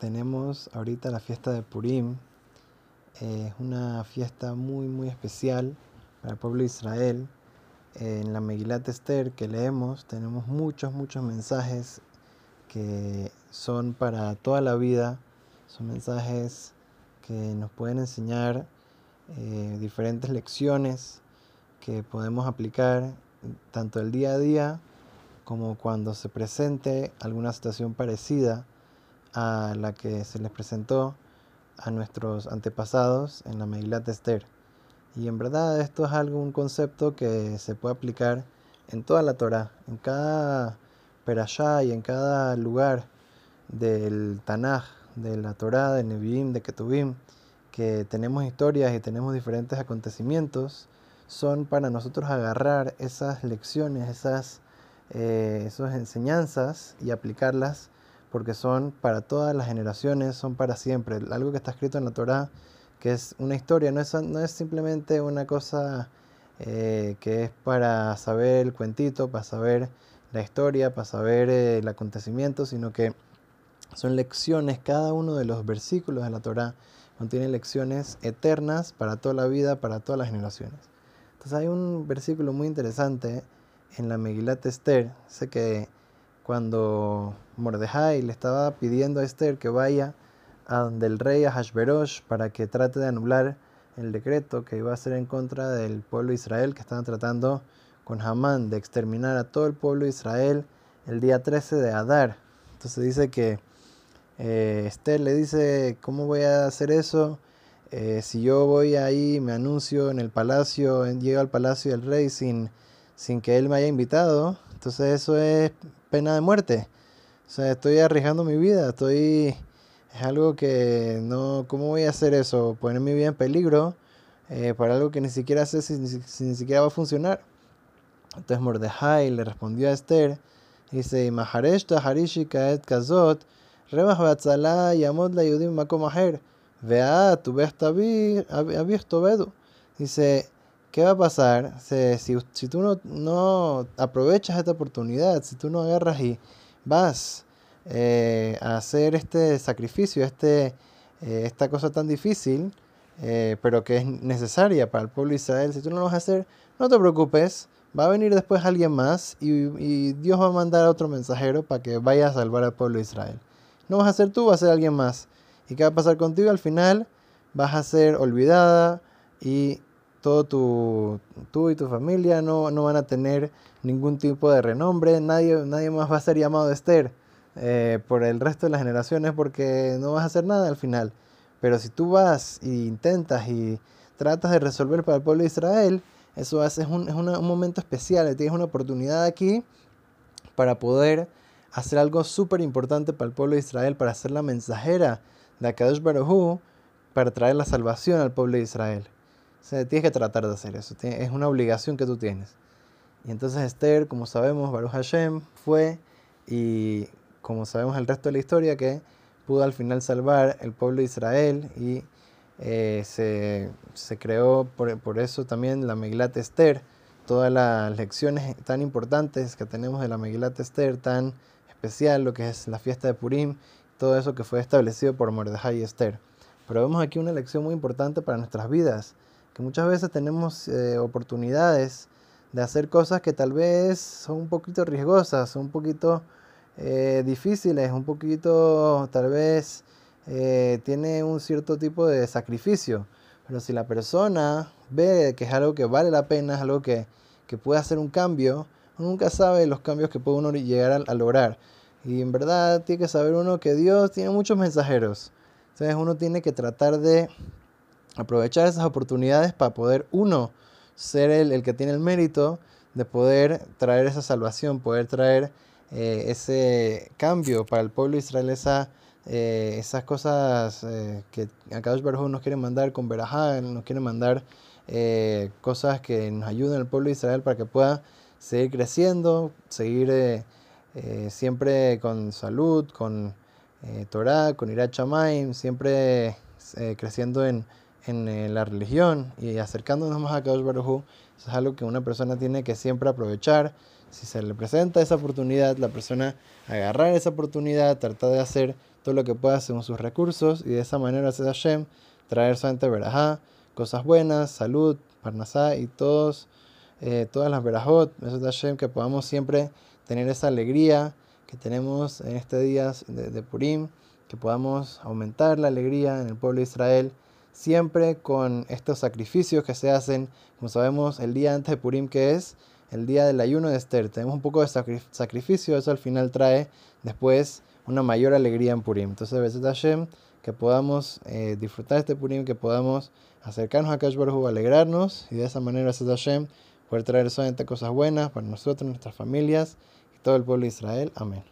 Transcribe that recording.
tenemos ahorita la fiesta de Purim. es una fiesta muy, muy especial para el pueblo de Israel. en la Megilat Esther que leemos tenemos muchos, muchos mensajes que son para toda la vida. Son mensajes que nos pueden enseñar eh, diferentes lecciones que podemos aplicar tanto el día a día como cuando se presente alguna situación parecida a la que se les presentó a nuestros antepasados en la Megilat Esther. Y en verdad esto es algo, un concepto que se puede aplicar en toda la Torah, en cada perashá y en cada lugar del Tanaj, de la Torah, de Nevi'im, de Ketuvim, que tenemos historias y tenemos diferentes acontecimientos, son para nosotros agarrar esas lecciones, esas, eh, esas enseñanzas y aplicarlas porque son para todas las generaciones, son para siempre. Algo que está escrito en la Torah, que es una historia, no es, no es simplemente una cosa eh, que es para saber el cuentito, para saber la historia, para saber eh, el acontecimiento, sino que son lecciones, cada uno de los versículos de la Torah contiene lecciones eternas para toda la vida, para todas las generaciones. Entonces hay un versículo muy interesante en la Megilat Esther, sé que cuando Mordejai le estaba pidiendo a Esther que vaya a donde el rey Ahashverosh para que trate de anular el decreto que iba a hacer en contra del pueblo de Israel que estaban tratando con Hamán de exterminar a todo el pueblo de Israel el día 13 de Adar. Entonces dice que eh, Esther le dice, ¿cómo voy a hacer eso? Eh, si yo voy ahí, me anuncio en el palacio, llego al palacio del rey sin, sin que él me haya invitado, entonces eso es pena de muerte. O sea, estoy arriesgando mi vida, estoy... Es algo que no... ¿Cómo voy a hacer eso? Poner mi vida en peligro eh, para algo que ni siquiera sé si, ni siquiera va a funcionar. Entonces Mordejai le respondió a Esther, dice, Mahareshta Harishika et Kazot, Batzala Yamod la Yudim Makom Aher, Vea tu abierto Bedu. Dice, ¿qué va a pasar si, si, tú no, no, aprovechas esta oportunidad, si tú no agarras y vas eh, a hacer este sacrificio, este, eh, esta cosa tan difícil, eh, pero que es necesaria para el pueblo de Israel, si tú no lo vas a hacer, no te preocupes, va a venir después alguien más y, y Dios va a mandar a otro mensajero para que vaya a salvar al pueblo de Israel. No vas a ser tú, va a ser alguien más. ¿Y qué va a pasar contigo? Al final vas a ser olvidada y todo tu, tú y tu familia no, no van a tener ningún tipo de renombre, nadie, nadie más va a ser llamado Esther eh, por el resto de las generaciones porque no vas a hacer nada al final. Pero si tú vas e intentas y tratas de resolver para el pueblo de Israel, eso es, un, es un momento especial, tienes una oportunidad aquí para poder hacer algo súper importante para el pueblo de Israel, para ser la mensajera de Akadosh Baruj para traer la salvación al pueblo de Israel. O sea, tienes que tratar de hacer eso, es una obligación que tú tienes. Y entonces Esther, como sabemos, Baruch Hashem fue y como sabemos el resto de la historia que pudo al final salvar el pueblo de Israel y eh, se, se, creó por, por, eso también la Megilat Esther, todas las lecciones tan importantes que tenemos de la Megilat Esther, tan especial, lo que es la fiesta de Purim, todo eso que fue establecido por Mordejai y Esther. Pero vemos aquí una lección muy importante para nuestras vidas, que muchas veces tenemos eh, oportunidades de hacer cosas que tal vez son un poquito riesgosas, son un poquito eh, difíciles, un poquito tal vez eh, tiene un cierto tipo de sacrificio. Pero si la persona ve que es algo que vale la pena, es algo que, que puede hacer un cambio, nunca sabe los cambios que puede uno llegar a, lograr. Y en verdad tiene que saber uno que Dios tiene muchos mensajeros. Entonces uno tiene que tratar de aprovechar esas oportunidades para poder uno ser el, el que tiene el mérito de poder traer esa salvación, poder traer eh, ese cambio para el pueblo de Israel, esa, eh, esas cosas eh, que Akadosh Baruj nos quiere mandar con Berajá, nos quiere mandar cosas que nos ayuden al pueblo de Israel para que pueda seguir creciendo, seguir siempre con salud, con Torah, con Irat Shamaim, siempre creciendo en, en la religión y acercándonos más a Kadosh Baruj es algo que una persona tiene que siempre aprovechar. Si se le presenta esa oportunidad, la persona agarrar esa oportunidad, tratar de hacer todo lo que pueda según sus recursos y de esa manera Sed Hashem traer solamente verajá, cosas buenas, salud, parnasá y todos, eh, todas las verajot, Sed Hashem, que podamos siempre tener esa alegría que tenemos en este día de, de Purim, que podamos aumentar la alegría en el pueblo de Israel siempre con estos sacrificios que se hacen, como sabemos, el día antes de Purim, que es el día del ayuno de Esther. Tenemos un poco de sacrificio, eso al final trae después una mayor alegría en Purim. Entonces, veces Hashem, que podamos eh, disfrutar este Purim, que podamos acercarnos a Kash Baruj alegrarnos y de esa manera, veces Hashem, poder traer solamente cosas buenas para nosotros, nuestras familias y todo el pueblo de Israel. Amén.